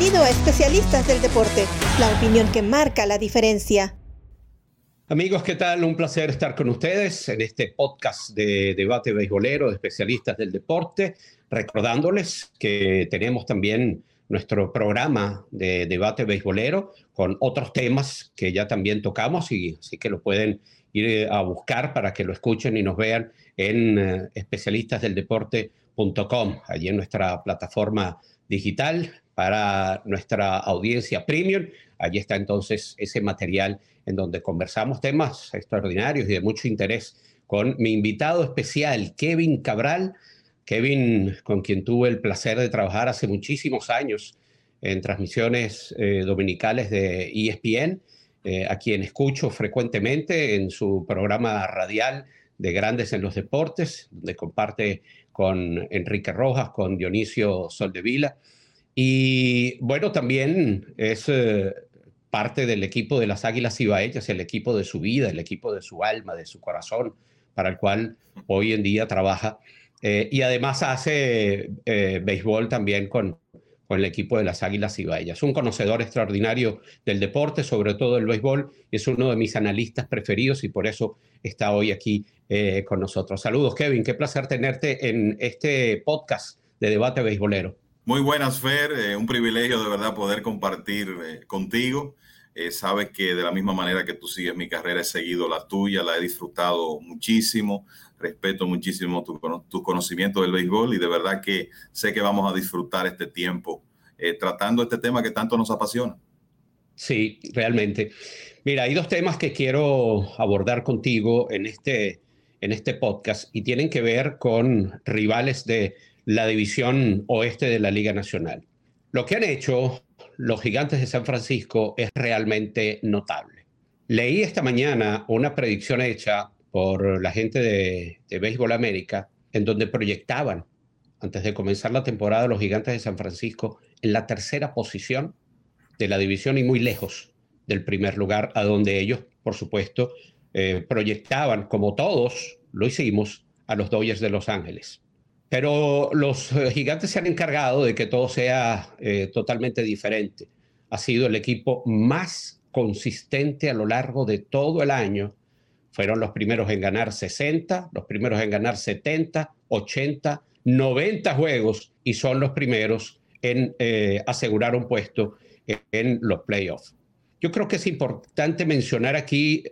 Bienvenido a Especialistas del Deporte, la opinión que marca la diferencia. Amigos, ¿qué tal? Un placer estar con ustedes en este podcast de debate beisbolero de especialistas del deporte, recordándoles que tenemos también nuestro programa de debate beisbolero con otros temas que ya también tocamos y así que lo pueden ir a buscar para que lo escuchen y nos vean en eh, especialistasdeldeporte.com, allí en nuestra plataforma digital para nuestra audiencia premium. Allí está entonces ese material en donde conversamos temas extraordinarios y de mucho interés con mi invitado especial, Kevin Cabral. Kevin, con quien tuve el placer de trabajar hace muchísimos años en transmisiones eh, dominicales de ESPN, eh, a quien escucho frecuentemente en su programa radial de Grandes en los Deportes, donde comparte con Enrique Rojas, con Dionisio Soldevila. Y bueno, también es eh, parte del equipo de las Águilas Ibaeñas, el equipo de su vida, el equipo de su alma, de su corazón, para el cual hoy en día trabaja. Eh, y además hace eh, béisbol también con, con el equipo de las Águilas Ibaeñas. Un conocedor extraordinario del deporte, sobre todo el béisbol, es uno de mis analistas preferidos y por eso está hoy aquí eh, con nosotros. Saludos, Kevin. Qué placer tenerte en este podcast de debate beisbolero. Muy buenas, Fer. Eh, un privilegio de verdad poder compartir eh, contigo. sabes que de la misma manera que tú sigues mi carrera, he seguido la tuya, la he disfrutado muchísimo. Respeto muchísimo tu, tu conocimiento del béisbol y de verdad que sé que vamos a disfrutar este tiempo tratando este tema que tanto nos apasiona. Sí, realmente. Mira, hay dos temas que quiero abordar contigo en este en este podcast y tienen que ver con rivales de la división oeste de la Liga Nacional. Lo que han hecho los gigantes de San Francisco es realmente notable. Leí esta mañana una predicción hecha por la gente de, de Béisbol América en donde proyectaban antes de comenzar la temporada los gigantes de San Francisco en la tercera posición de la división y muy lejos del primer lugar, a donde ellos, por supuesto, eh, proyectaban, como todos lo hicimos, a los Dodgers de Los Ángeles. Pero los eh, gigantes se han encargado de que todo sea eh, totalmente diferente. Ha sido el equipo más consistente a lo largo de todo el año. Fueron los primeros en ganar 60, los primeros en ganar 70, 80, 90 juegos y son los primeros en asegurar un puesto en los playoffs. Yo creo que es importante mencionar aquí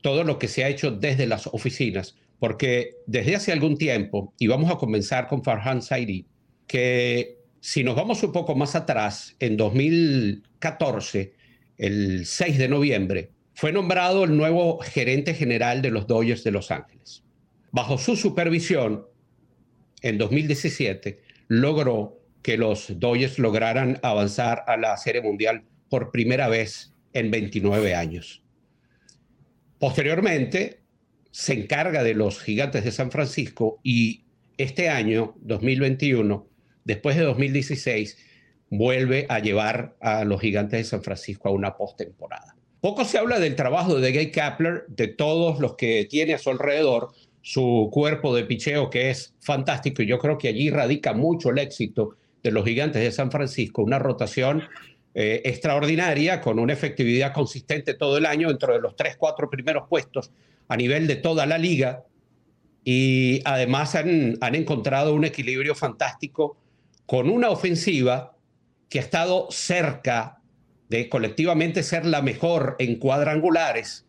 todo lo que se ha hecho desde las oficinas, porque desde hace algún tiempo, y vamos a comenzar con Farhan Saidi, que si nos vamos un poco más atrás, en 2014, el 6 de noviembre, fue nombrado el nuevo gerente general de los Dodgers de Los Ángeles. Bajo su supervisión, en 2017, logró que los Dodgers lograran avanzar a la Serie Mundial por primera vez en 29 años. Posteriormente, se encarga de los gigantes de San Francisco y este año, 2021, después de 2016, vuelve a llevar a los gigantes de San Francisco a una postemporada. Poco se habla del trabajo de Gay Kapler, de todos los que tiene a su alrededor, su cuerpo de picheo que es fantástico y yo creo que allí radica mucho el éxito de los gigantes de San Francisco, una rotación eh, extraordinaria, con una efectividad consistente todo el año dentro de los tres, cuatro primeros puestos a nivel de toda la liga. Y además han, encontrado un equilibrio fantástico con una ofensiva que ha estado cerca de colectivamente ser la mejor en cuadrangulares,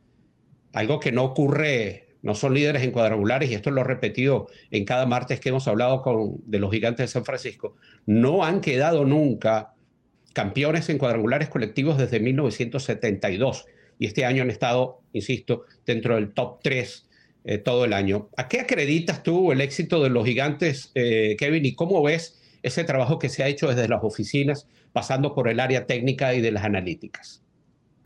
algo que no ocurre, no son líderes en cuadrangulares, y esto lo he repetido en cada martes que hemos hablado con, de los gigantes de San Francisco, no han quedado nunca campeones en cuadrangulares colectivos desde 1972 y este año han estado, insisto, dentro del top 3 eh, todo el año. ¿A qué acreditas tú el éxito de los gigantes, eh, Kevin, y cómo ves ese trabajo que se ha hecho desde las oficinas, pasando por el área técnica y de las analíticas?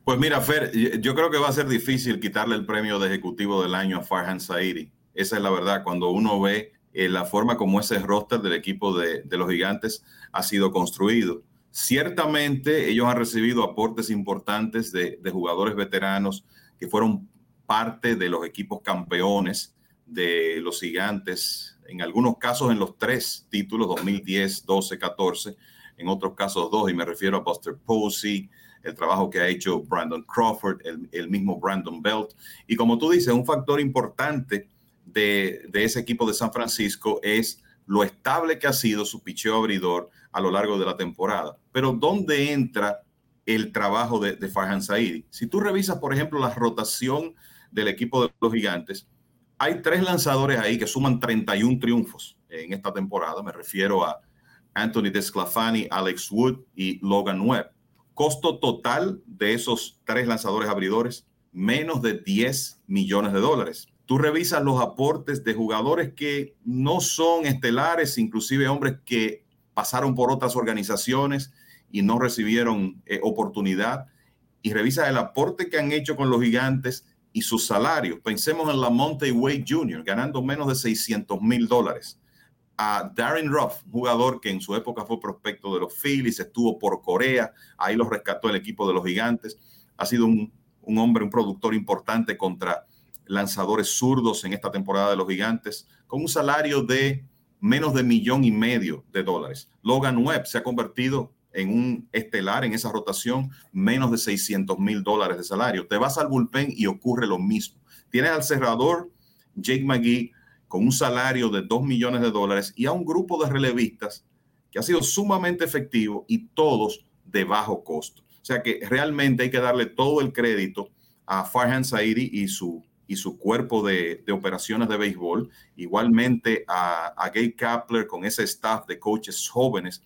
Pues mira, Fer, yo creo que va a ser difícil quitarle el premio de ejecutivo del año a Farhan Saidi. Esa es la verdad, cuando uno ve eh, la forma como ese roster del equipo de, de los gigantes ha sido construido. Ciertamente ellos han recibido aportes importantes de, jugadores veteranos que fueron parte de los equipos campeones de los gigantes, en algunos casos en los tres títulos, 2010, 12, 14, en otros casos dos, y me refiero a Buster Posey, el trabajo que ha hecho Brandon Crawford, el, mismo Brandon Belt. Y como tú dices, un factor importante de, ese equipo de San Francisco es lo estable que ha sido su picheo abridor a lo largo de la temporada. Pero ¿dónde entra el trabajo de, de Farhan Saidi? Si tú revisas, por ejemplo, la rotación del equipo de los gigantes, hay tres lanzadores ahí que suman 31 triunfos en esta temporada. Me refiero a Anthony Desclafani, Alex Wood y Logan Webb. Costo total de esos tres lanzadores abridores, menos de 10 millones de dólares. Tú revisas los aportes de jugadores que no son estelares, inclusive hombres que pasaron por otras organizaciones y no recibieron eh, oportunidad, y revisas el aporte que han hecho con los gigantes y sus salarios. Pensemos en la Monte Wade Jr., ganando menos de 600 mil dólares a Darren Ruff, jugador que en su época fue prospecto de los Phillies, estuvo por Corea, ahí lo rescató el equipo de los Gigantes. Ha sido un, hombre, un productor importante contra lanzadores zurdos en esta temporada de los Gigantes, con un salario de menos de millón y medio de dólares. Logan Webb se ha convertido en un estelar en esa rotación, menos de 600 mil dólares de salario. Te vas al bullpen y ocurre lo mismo. Tienes al cerrador Jake McGee, con un salario de 2 millones de dólares y a un grupo de relevistas que ha sido sumamente efectivo y todos de bajo costo. O sea que realmente hay que darle todo el crédito a Farhan Saidi y su, y su cuerpo de, operaciones de béisbol, igualmente a, a Gay Kapler con ese staff de coaches jóvenes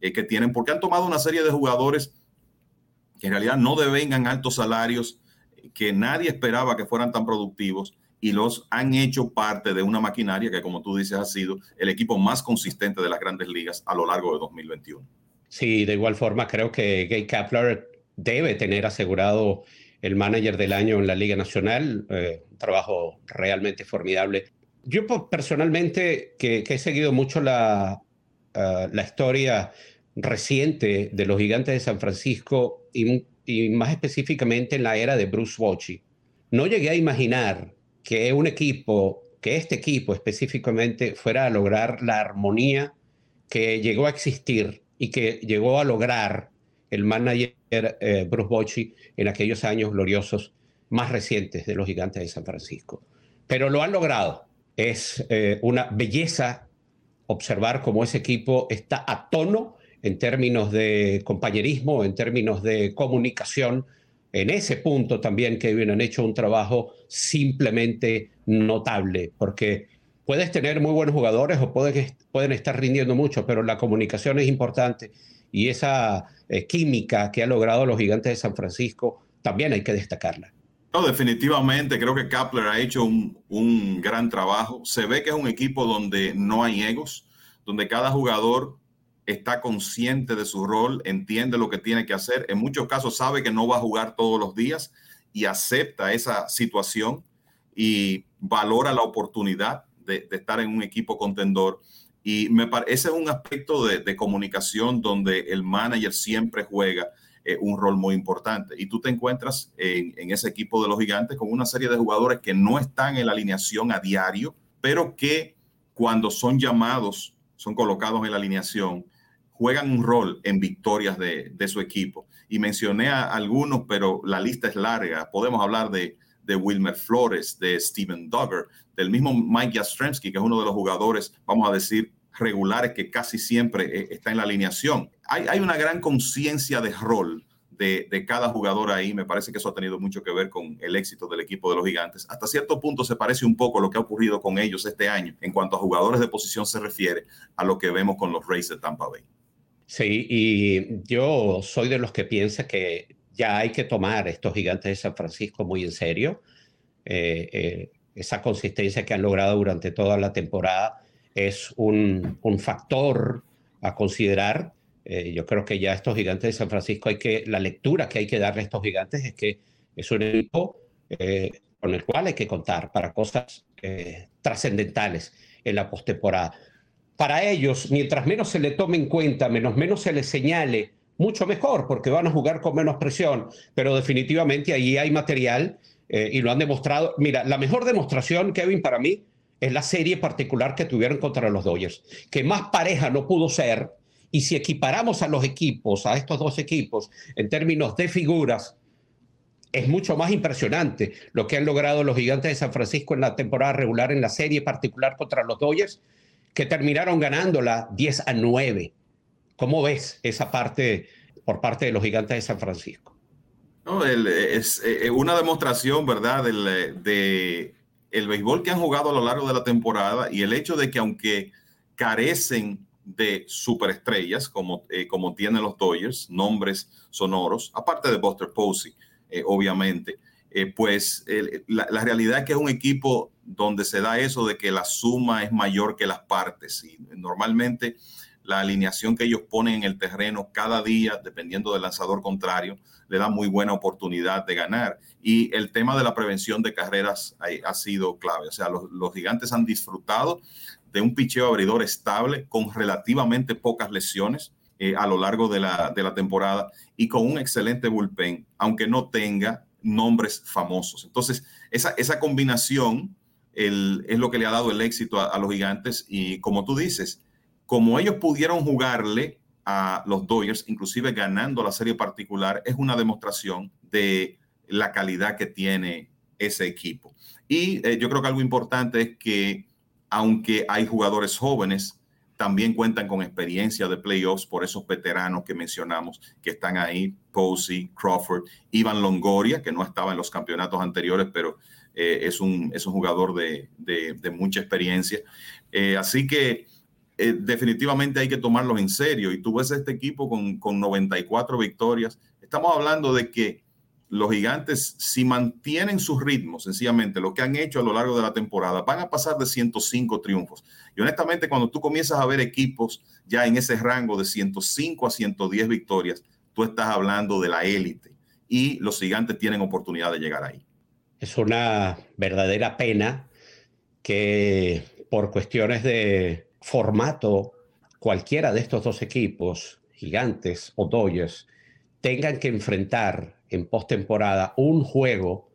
eh, que tienen, porque han tomado una serie de jugadores que en realidad no devengan altos salarios, que nadie esperaba que fueran tan productivos y los han hecho parte de una maquinaria que, como tú dices, ha sido el equipo más consistente de las grandes ligas a lo largo de 2021. Sí, de igual forma creo que Gay Kapler debe tener asegurado el manager del año en la Liga Nacional, eh, un trabajo realmente formidable. Yo personalmente, que, he seguido mucho la, uh, la historia reciente de los gigantes de San Francisco y, y, más específicamente en la era de Bruce Bochy, no llegué a imaginar que un equipo, que este equipo específicamente fuera a lograr la armonía que llegó a existir y que llegó a lograr el manager eh, Bruce Bochy en aquellos años gloriosos más recientes de los gigantes de San Francisco. Pero lo han logrado. Es eh, una belleza observar cómo ese equipo está a tono en términos de compañerismo, en términos de comunicación, en ese punto también que han hecho un trabajo simplemente notable, porque puedes tener muy buenos jugadores o pueden, pueden estar rindiendo mucho, pero la comunicación es importante y esa eh, química que ha logrado los gigantes de San Francisco también hay que destacarla. No, definitivamente creo que Kapler ha hecho un, un gran trabajo. Se ve que es un equipo donde no hay egos, donde cada jugador está consciente de su rol, entiende lo que tiene que hacer. En muchos casos sabe que no va a jugar todos los días y acepta esa situación y valora la oportunidad de, estar en un equipo contendor. Y me es un aspecto de, comunicación donde el manager siempre juega eh, un rol muy importante. Y tú te encuentras en, en ese equipo de los gigantes con una serie de jugadores que no están en la alineación a diario, pero que cuando son llamados, son colocados en la alineación, juegan un rol en victorias de, su equipo. Y mencioné a algunos, pero la lista es larga. Podemos hablar de, de Wilmer Flores, de Steven Duggar, del mismo Mike Jastrzemski, que es uno de los jugadores, vamos a decir, regulares que casi siempre eh, está en la alineación. Hay, una gran conciencia de rol de, de, cada jugador ahí. Me parece que eso ha tenido mucho que ver con el éxito del equipo de los gigantes. Hasta cierto punto se parece un poco a lo que ha ocurrido con ellos este año en cuanto a jugadores de posición se refiere a lo que vemos con los Rays de Tampa Bay. Sí, y yo soy de los que piensa que ya hay que tomar estos gigantes de San Francisco muy en serio. Eh, eh, esa consistencia que han logrado durante toda la temporada es un, factor a considerar. Eh, yo creo que ya estos gigantes de San Francisco hay que, la lectura que hay que darle a estos gigantes es que es un equipo con el cual hay que contar para cosas trascendentales en la postemporada para ellos, mientras menos se le tome en cuenta, menos menos se les señale, mucho mejor, porque van a jugar con menos presión. Pero definitivamente ahí hay material eh, y lo han demostrado. Mira, la mejor demostración, Kevin, para mí, es la serie particular que tuvieron contra los Dodgers, que más pareja no pudo ser Y si equiparamos a los equipos, a estos dos equipos, en términos de figuras, es mucho más impresionante lo que han logrado los gigantes de San Francisco en la temporada regular, en la serie particular contra los Dodgers, que terminaron ganándola 10 a 9. ¿Cómo ves esa parte por parte de los gigantes de San Francisco? No, es eh, una demostración, ¿verdad?, del de el béisbol que han jugado a lo largo de la temporada y el hecho de que aunque carecen de superestrellas como, eh, como tienen los Dodgers, nombres sonoros, aparte de Buster Posey, eh, obviamente, eh, pues la, la, realidad es que es un equipo donde se da eso de que la suma es mayor que las partes y normalmente la alineación que ellos ponen en el terreno cada día, dependiendo del lanzador contrario, le da muy buena oportunidad de ganar. Y el tema de la prevención de carreras ha, sido clave. O sea, los, los, gigantes han disfrutado de un picheo abridor estable con relativamente pocas lesiones eh, a lo largo de la, de la temporada y con un excelente bullpen, aunque no tenga nombres famosos. Entonces, esa, esa combinación el, es lo que le ha dado el éxito a los gigantes y como tú dices, como ellos pudieron jugarle a los Dodgers, inclusive ganando la serie particular, es una demostración de la calidad que tiene ese equipo. Y eh, yo creo que algo importante es que aunque hay jugadores jóvenes, también cuentan con experiencia de playoffs por esos veteranos que mencionamos que están ahí, Posey, Crawford, Ivan Longoria, que no estaba en los campeonatos anteriores, pero eh, es, un, es un jugador de, de, mucha experiencia. Eh, así que eh, definitivamente hay que tomarlos en serio. Y tú ves este equipo con, con 94 victorias. Estamos hablando de que los gigantes, si mantienen sus ritmos, sencillamente lo que han hecho a lo largo de la temporada, van a pasar de 105 triunfos. Y honestamente, cuando tú comienzas a ver equipos ya en ese rango de 105 a 110 victorias, tú estás hablando de la élite. Y los gigantes tienen oportunidad de llegar ahí. Es una verdadera pena que por cuestiones de formato cualquiera de estos dos equipos, gigantes o Dodgers, tengan que enfrentar en postemporada un juego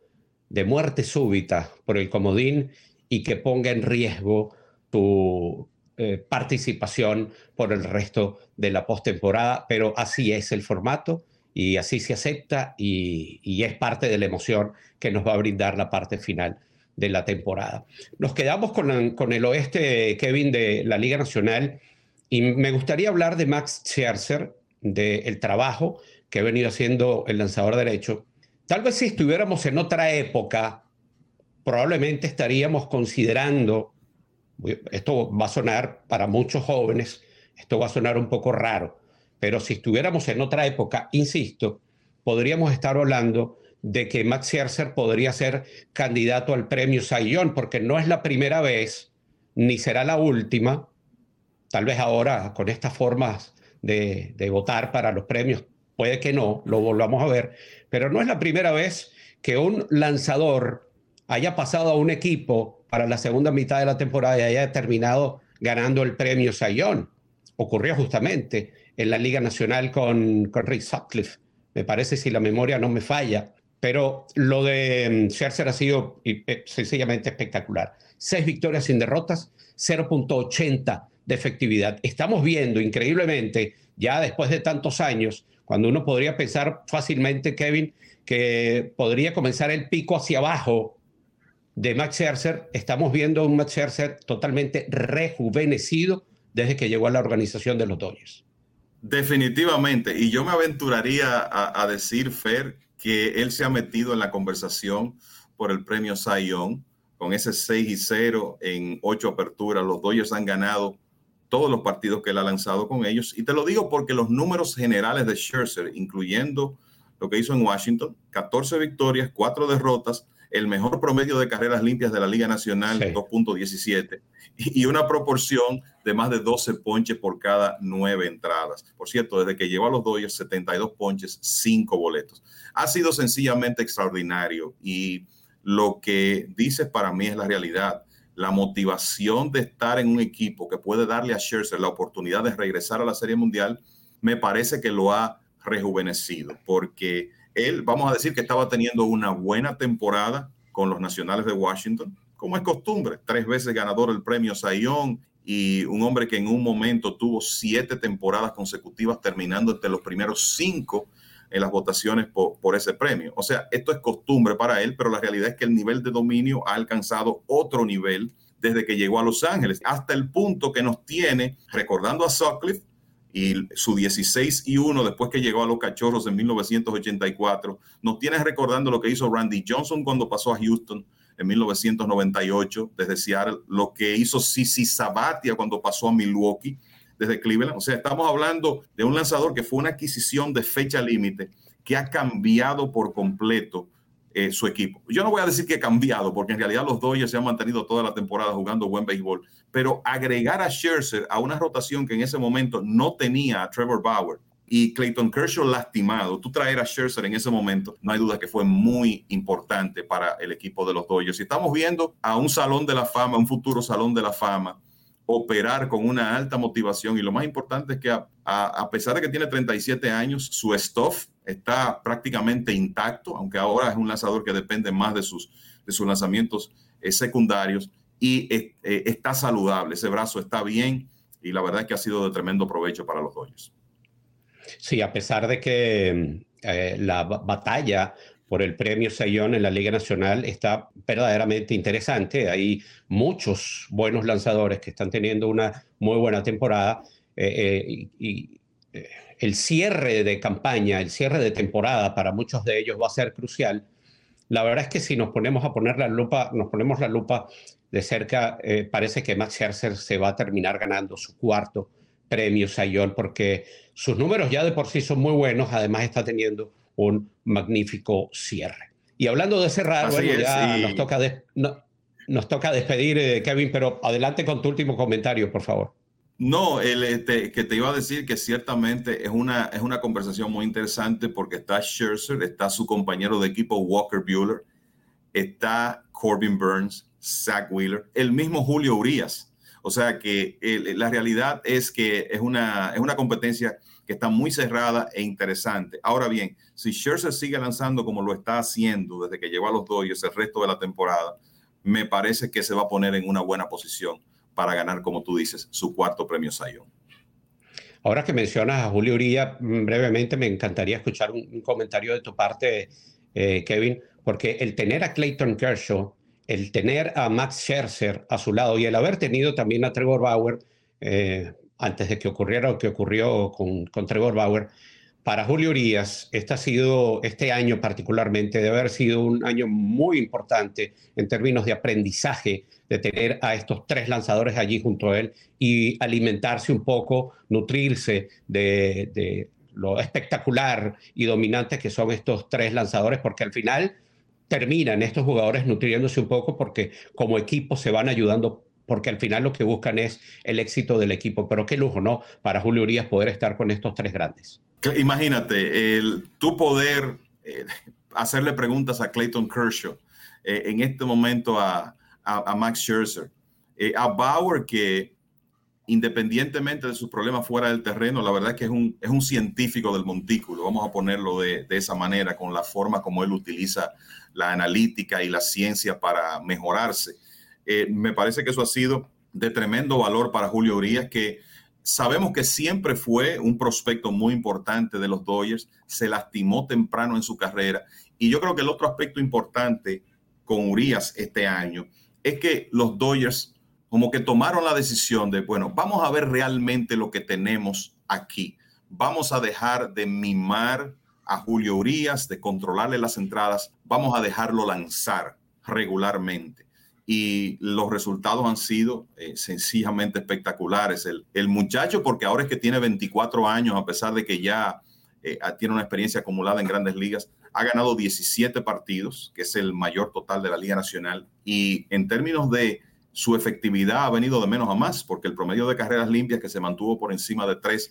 de muerte súbita por el comodín y que ponga en riesgo tu eh, participación por el resto de la postemporada, pero así es el formato y así se acepta y, y es parte de la emoción que nos va a brindar la parte final de la temporada. Nos quedamos con, con, el oeste, Kevin, de la Liga Nacional, y me gustaría hablar de Max Scherzer, del trabajo que ha venido haciendo el lanzador derecho. Tal vez si estuviéramos en otra época, probablemente estaríamos considerando, esto va a sonar para muchos jóvenes, esto va a sonar un poco raro, pero si estuviéramos en otra época, insisto, podríamos estar hablando de que Max Scherzer podría ser candidato al premio Sayón, porque no es la primera vez, ni será la última. Tal vez ahora, con estas formas de, votar para los premios, puede que no, lo volvamos a ver, pero no es la primera vez que un lanzador haya pasado a un equipo para la segunda mitad de la temporada y haya terminado ganando el premio Sayón. Ocurrió justamente en la Liga Nacional con, con Rick Sutcliffe, me parece si la memoria no me falla. Pero lo de mm, Scherzer ha sido eh, sencillamente espectacular. Seis victorias sin derrotas, 0.80 de efectividad. Estamos viendo increíblemente, ya después de tantos años, cuando uno podría pensar fácilmente, Kevin, que podría comenzar el pico hacia abajo de Max Scherzer, estamos viendo un Max Scherzer totalmente rejuvenecido desde que llegó a la organización de los Dodgers. Definitivamente, y yo me aventuraría a, a decir, Fer, que él se ha metido en la conversación por el premio Young con ese 6 y 0 en ocho aperturas. Los Dodgers han ganado todos los partidos que él ha lanzado con ellos. Y te lo digo porque los números generales de Scherzer, incluyendo lo que hizo en Washington, 14 victorias, 4 derrotas, el mejor promedio de carreras limpias de la Liga Nacional, 2.17, y una proporción de más de 12 ponches por cada 9 entradas. Por cierto, desde que lleva a los Dodgers, 72 ponches, 5 boletos. Ha sido sencillamente extraordinario y lo que dices para mí es la realidad. La motivación de estar en un equipo que puede darle a Scherzer la oportunidad de regresar a la Serie Mundial, me parece que lo ha rejuvenecido, porque él, vamos a decir que estaba teniendo una buena temporada con los Nacionales de Washington, como es costumbre, tres veces ganador del premio Sayón y un hombre que en un momento tuvo siete temporadas consecutivas terminando entre los primeros cinco en las votaciones por, por, ese premio. O sea, esto es costumbre para él, pero la realidad es que el nivel de dominio ha alcanzado otro nivel desde que llegó a Los Ángeles, hasta el punto que nos tiene recordando a Sutcliffe y su 16 y 1 después que llegó a los Cachorros en 1984, nos tiene recordando lo que hizo Randy Johnson cuando pasó a Houston en 1998 desde Seattle, lo que hizo Sisi Sabatia cuando pasó a Milwaukee desde Cleveland. O sea, estamos hablando de un lanzador que fue una adquisición de fecha límite que ha cambiado por completo eh, su equipo. Yo no voy a decir que ha cambiado, porque en realidad los Dodgers se han mantenido toda la temporada jugando buen béisbol, pero agregar a Scherzer a una rotación que en ese momento no tenía a Trevor Bauer y Clayton Kershaw lastimado, tú traer a Scherzer en ese momento, no hay duda que fue muy importante para el equipo de los Dodgers. Y estamos viendo a un salón de la fama, un futuro salón de la fama, operar con una alta motivación y lo más importante es que a, a, pesar de que tiene 37 años, su stuff está prácticamente intacto, aunque ahora es un lanzador que depende más de sus, de sus lanzamientos eh, secundarios y eh, eh, está saludable, ese brazo está bien y la verdad es que ha sido de tremendo provecho para los Dodgers. Sí, a pesar de que la batalla por el premio Sayón en la Liga Nacional está verdaderamente interesante. Hay muchos buenos lanzadores que están teniendo una muy buena temporada y el cierre de campaña, el cierre de temporada para muchos de ellos va a ser crucial. La verdad es que si nos ponemos a poner la lupa, nos ponemos la lupa de cerca, eh, parece que Max Scherzer se va a terminar ganando su cuarto premio Sayón porque sus números ya de por sí son muy buenos, además está teniendo un magnífico cierre. Y hablando de cerrar, bueno, ya nos, toca nos toca despedir, eh, Kevin, pero adelante con tu último comentario, por favor. No, el, este, que te iba a decir que ciertamente es una, es una conversación muy interesante porque está Scherzer, está su compañero de equipo Walker Bueller, está Corbin Burns, Zach Wheeler, el mismo Julio Urias. O sea que la realidad es que es una, es una competencia que está muy cerrada e interesante. Ahora bien, si Scherzer sigue lanzando como lo está haciendo desde que llegó a los Dodgers el resto de la temporada, me parece que se va a poner en una buena posición para ganar, como tú dices, su cuarto premio Sayón. Ahora que mencionas a Julio Uría, mm, brevemente me encantaría escuchar un, comentario de tu parte, eh, Kevin, porque el tener a Clayton Kershaw, el tener a Max Scherzer a su lado y el haber tenido también a Trevor Bauer, eh, antes de que ocurriera lo que ocurrió con, Trevor Bauer, para Julio Urias, este ha sido, este año particularmente, debe haber sido un año muy importante en términos de aprendizaje, de tener a estos tres lanzadores allí junto a él y alimentarse un poco, nutrirse de, lo espectacular y dominante que son estos tres lanzadores, porque al final terminan estos jugadores nutriéndose un poco porque como equipo se van ayudando porque al final lo que buscan es el éxito del equipo. Pero qué lujo, ¿no? Para Julio Urias poder estar con estos tres grandes. Imagínate, el, poder eh, hacerle preguntas a Clayton Kershaw, eh, en este momento a, Max Scherzer, eh, a Bauer, que independientemente de sus problemas fuera del terreno, la verdad es que es un, es un científico del montículo, vamos a ponerlo de, de, esa manera, con la forma como él utiliza la analítica y la ciencia para mejorarse. Me parece que eso ha sido de tremendo valor para Julio Urias, que Sabemos que siempre fue un prospecto muy importante de los Dodgers, se lastimó temprano en su carrera. Y yo creo que el otro aspecto importante con Urias este año es que los Dodgers como que tomaron la decisión de, bueno, vamos a ver realmente lo que tenemos aquí. Vamos a dejar de mimar a Julio Urias, de controlarle las entradas, vamos a dejarlo lanzar regularmente y los resultados han sido eh, sencillamente espectaculares. El, el, muchacho, porque ahora es que tiene 24 años, a pesar de que ya eh, tiene una experiencia acumulada en grandes ligas, ha ganado 17 partidos, que es el mayor total de la Liga Nacional, y en términos de su efectividad ha venido de menos a más, porque el promedio de carreras limpias que se mantuvo por encima de 3 eh,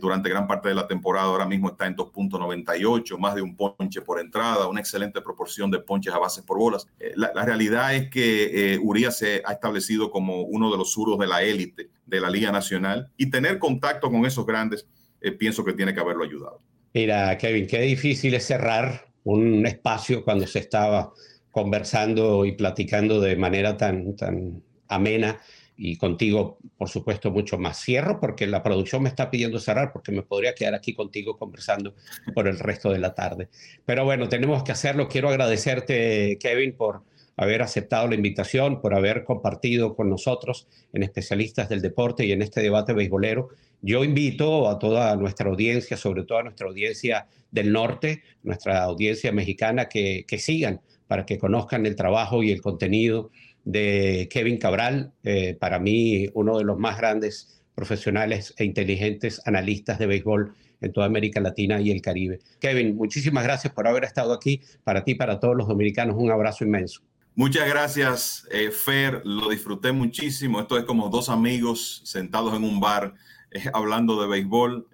durante gran parte de la temporada. Ahora mismo está en 2.98, más de un ponche por entrada, una excelente proporción de ponches a bases por bolas. Eh, la, realidad es que eh, Urias se ha establecido como uno de los suros de la élite de la Liga Nacional y tener contacto con esos grandes, pienso que tiene que haberlo ayudado. Mira, Kevin, qué difícil es cerrar un espacio cuando se estaba conversando y platicando de manera tan, tan amena y contigo, por supuesto, mucho más. Cierro porque la producción me está pidiendo cerrar porque me podría quedar aquí contigo conversando por el resto de la tarde. Pero bueno, tenemos que hacerlo. Quiero agradecerte, Kevin, por haber aceptado la invitación, por haber compartido con nosotros en especialistas del deporte y en este debate beisbolero. Yo invito a toda nuestra audiencia, sobre todo a nuestra audiencia del norte, nuestra audiencia mexicana, que, que sigan para que conozcan el trabajo y el contenido de Kevin Cabral, eh, para mí uno de los más grandes profesionales e inteligentes analistas de béisbol en toda América Latina y el Caribe. Kevin, muchísimas gracias por haber estado aquí. Para ti, para todos los dominicanos, un abrazo inmenso. Muchas gracias, eh, Fer. Lo disfruté muchísimo. Esto es como dos amigos sentados en un bar hablando de béisbol.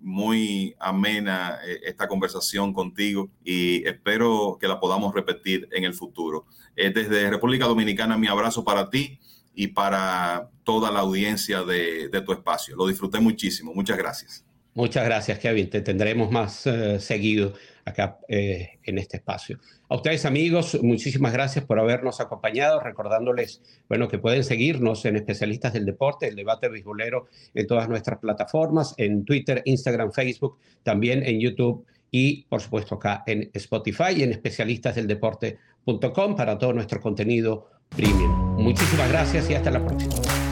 muy amena esta conversación contigo y espero que la podamos repetir en el futuro. Eh, desde República Dominicana, mi abrazo para ti y para toda la audiencia de, tu espacio. Lo disfruté muchísimo. Muchas gracias. Muchas gracias, Kevin. Te tendremos más eh, seguido acá eh, en este espacio. A ustedes, amigos, muchísimas gracias por habernos acompañado, recordándoles, bueno, que pueden seguirnos en Especialistas del Deporte, el debate beisbolero en todas nuestras plataformas, en Twitter, Instagram, Facebook, también en YouTube y, por supuesto, acá en Spotify y en especialistasdeldeporte.com para todo nuestro contenido premium. Muchísimas gracias y hasta la próxima.